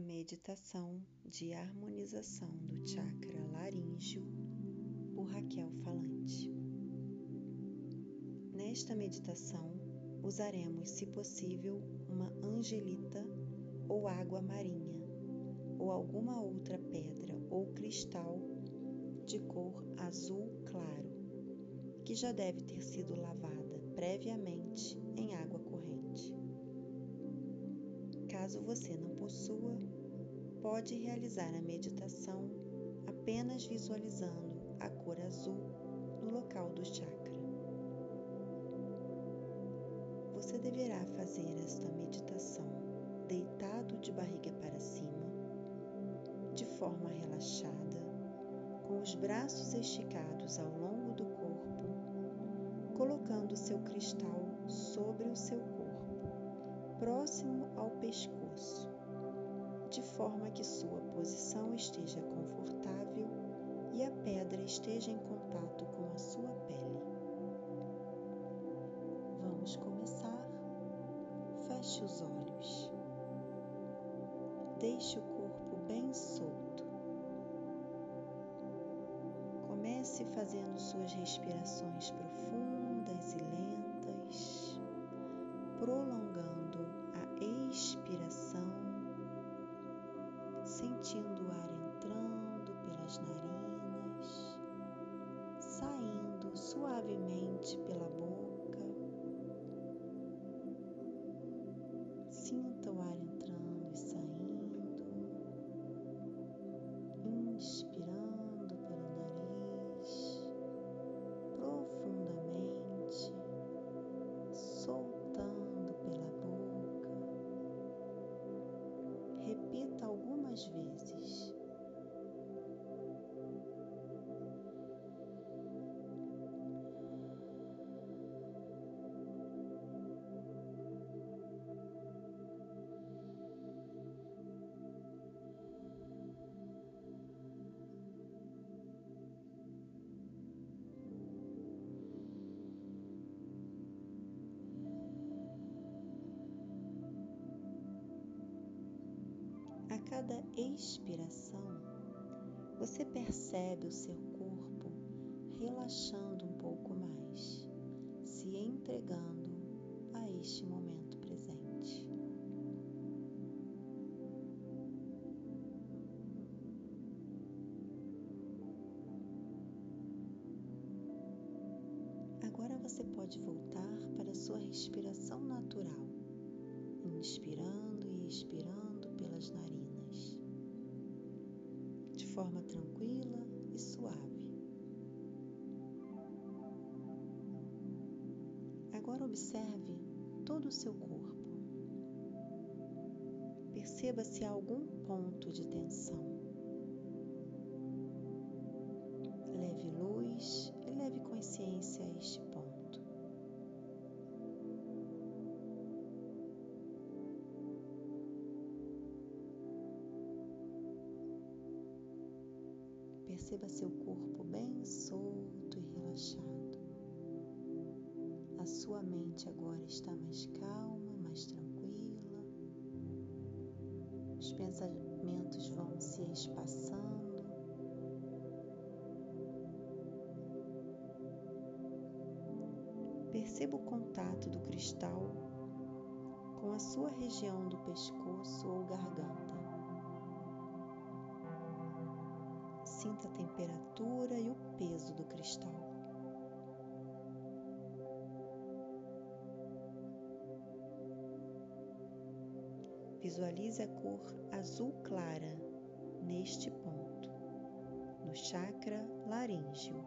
meditação de harmonização do chakra laríngeo por Raquel Falante. Nesta meditação, usaremos, se possível, uma angelita ou água marinha, ou alguma outra pedra ou cristal de cor azul claro, que já deve ter sido lavada previamente em água corrente. Caso você não possua, pode realizar a meditação apenas visualizando a cor azul no local do chakra. Você deverá fazer esta meditação deitado de barriga para cima, de forma relaxada, com os braços esticados ao longo do corpo, colocando seu cristal sobre o seu próximo ao pescoço, de forma que sua posição esteja confortável e a pedra esteja em contato com a sua pele. Vamos começar. Feche os olhos. Deixe o corpo bem solto. Comece fazendo suas respirações profundas e lentas, prolongando a expiração, sentindo Repita algumas vezes. Cada expiração, você percebe o seu corpo relaxando um pouco mais, se entregando a este momento presente. Agora você pode voltar para a sua respiração natural, inspirando e expirando pelas narinas, de forma tranquila e suave. Agora observe todo o seu corpo. Perceba se há algum ponto de tensão. Perceba seu corpo bem solto e relaxado. A sua mente agora está mais calma, mais tranquila. Os pensamentos vão se espaçando. Perceba o contato do cristal com a sua região do pescoço ou garganta. Sinta a temperatura e o peso do cristal. Visualize a cor azul clara neste ponto, no chakra laríngeo.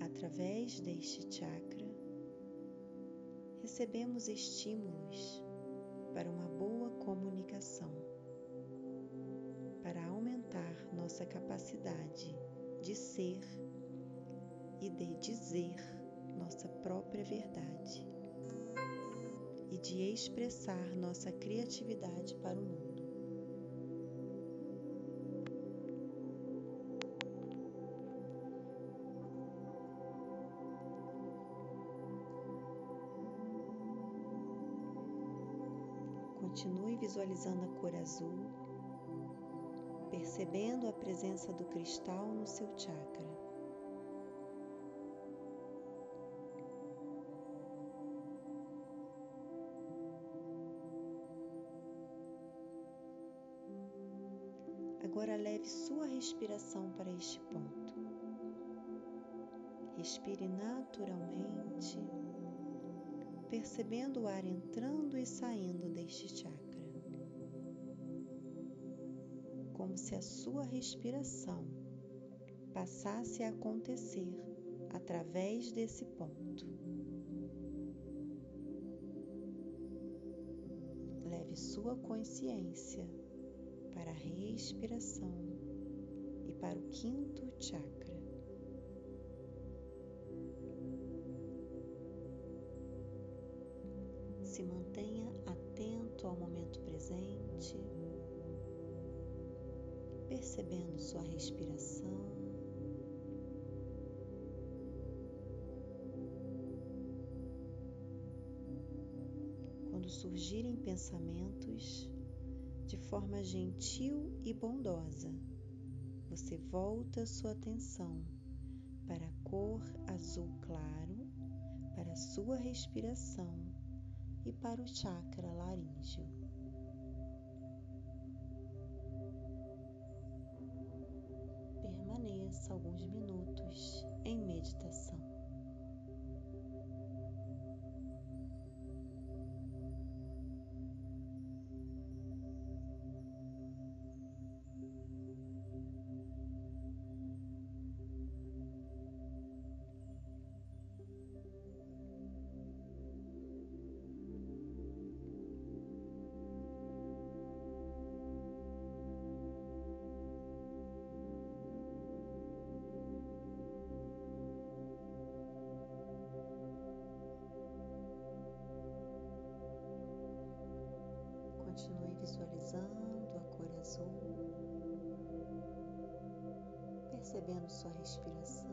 Através deste chakra, recebemos estímulos para uma boa comunicação, para aumentar nossa capacidade de ser e de dizer nossa própria verdade e de expressar nossa criatividade para o mundo. Continue visualizando a cor azul, percebendo a presença do cristal no seu chakra. Agora leve sua respiração para este ponto. Respire naturalmente, percebendo o ar entrando e saindo deste chakra, como se a sua respiração passasse a acontecer através desse ponto. Leve sua consciência para a respiração e para o quinto chakra. Se mantenha atento ao momento presente, percebendo sua respiração. Quando surgirem pensamentos, de forma gentil e bondosa, você volta sua atenção para a cor azul claro, para a sua respiração e para o chakra laríngeo. Continue visualizando a cor azul, percebendo sua respiração,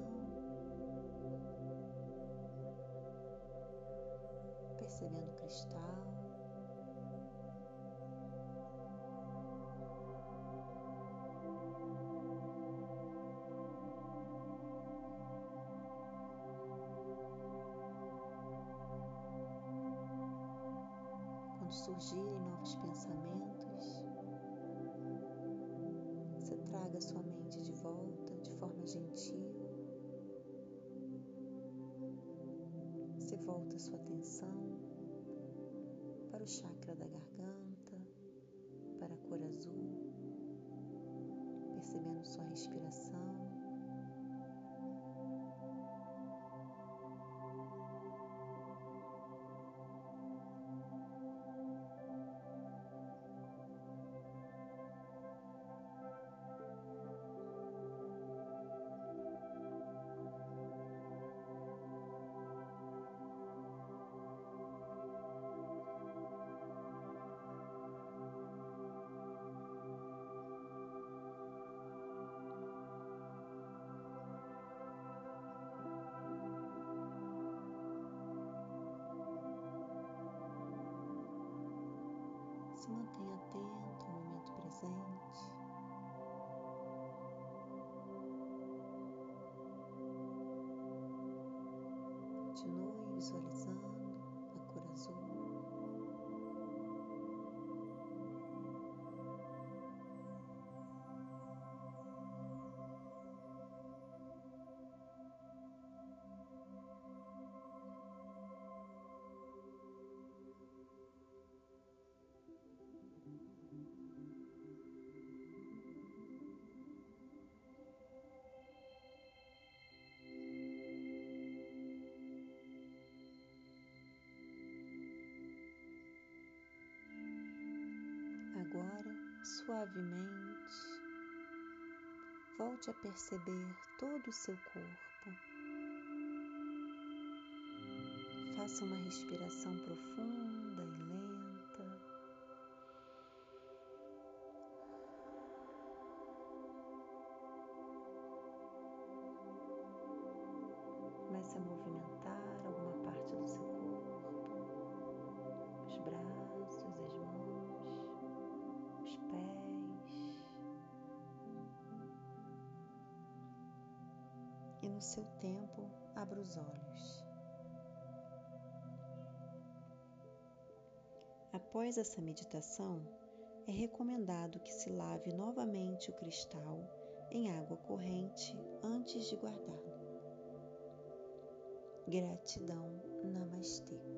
percebendo o cristal. Surgirem novos pensamentos, você traga sua mente de volta de forma gentil. Você volta sua atenção para o chakra da garganta, para a cor azul, percebendo sua respiração. Se mantenha atento ao momento presente. Suavemente, volte a perceber todo o seu corpo. Faça uma respiração profunda e lenta. Comece a no seu tempo abra os olhos. Após essa meditação, é recomendado que se lave novamente o cristal em água corrente antes de guardá-lo. Gratidão, Namastê.